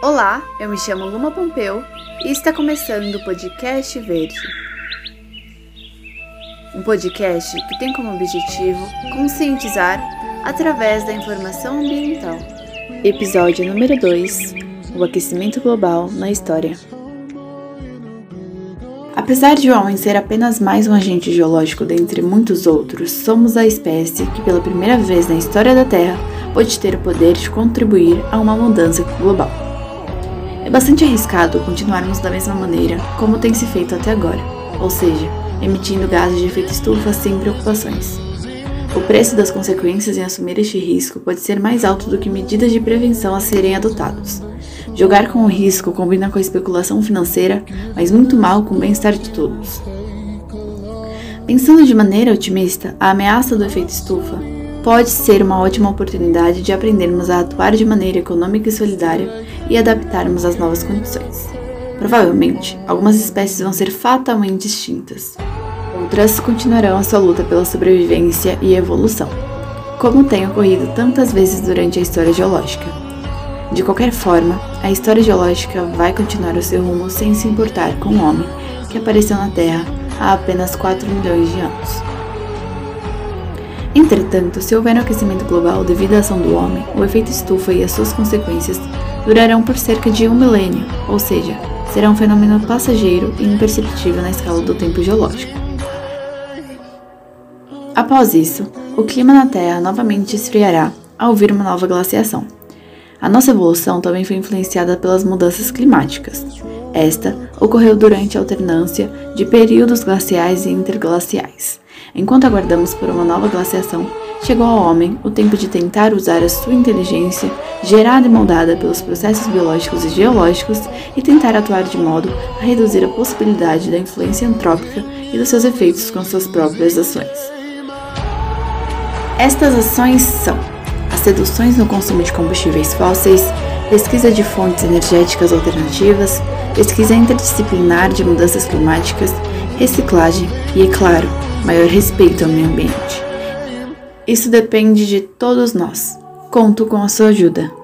Olá, eu me chamo Luma Pompeu e está começando o podcast Verde. Um podcast que tem como objetivo conscientizar através da informação ambiental. Episódio número 2: O aquecimento global na história. Apesar de o homem ser apenas mais um agente geológico dentre muitos outros, somos a espécie que, pela primeira vez na história da Terra, pode ter o poder de contribuir a uma mudança global. É bastante arriscado continuarmos da mesma maneira como tem se feito até agora, ou seja, emitindo gases de efeito estufa sem preocupações. O preço das consequências em assumir este risco pode ser mais alto do que medidas de prevenção a serem adotadas. Jogar com o risco combina com a especulação financeira, mas muito mal com o bem-estar de todos. Pensando de maneira otimista, a ameaça do efeito estufa pode ser uma ótima oportunidade de aprendermos a atuar de maneira econômica e solidária e adaptarmos às novas condições. Provavelmente, algumas espécies vão ser fatalmente extintas. Outras continuarão a sua luta pela sobrevivência e evolução, como tem ocorrido tantas vezes durante a história geológica. De qualquer forma, a história geológica vai continuar o seu rumo sem se importar com o homem que apareceu na Terra há apenas 4 milhões de anos. Entretanto, se houver um aquecimento global devido à ação do homem, o efeito estufa e as suas consequências durarão por cerca de um milênio, ou seja, será um fenômeno passageiro e imperceptível na escala do tempo geológico. Após isso, o clima na Terra novamente esfriará ao vir uma nova glaciação. A nossa evolução também foi influenciada pelas mudanças climáticas. Esta ocorreu durante a alternância de períodos glaciais e interglaciais. Enquanto aguardamos por uma nova glaciação, chegou ao homem o tempo de tentar usar a sua inteligência, gerada e moldada pelos processos biológicos e geológicos, e tentar atuar de modo a reduzir a possibilidade da influência antrópica e dos seus efeitos com suas próprias ações. Estas ações são as reduções no consumo de combustíveis fósseis, pesquisa de fontes energéticas alternativas, pesquisa interdisciplinar de mudanças climáticas, reciclagem e, é claro, maior respeito ao meio ambiente. Isso depende de todos nós. Conto com a sua ajuda.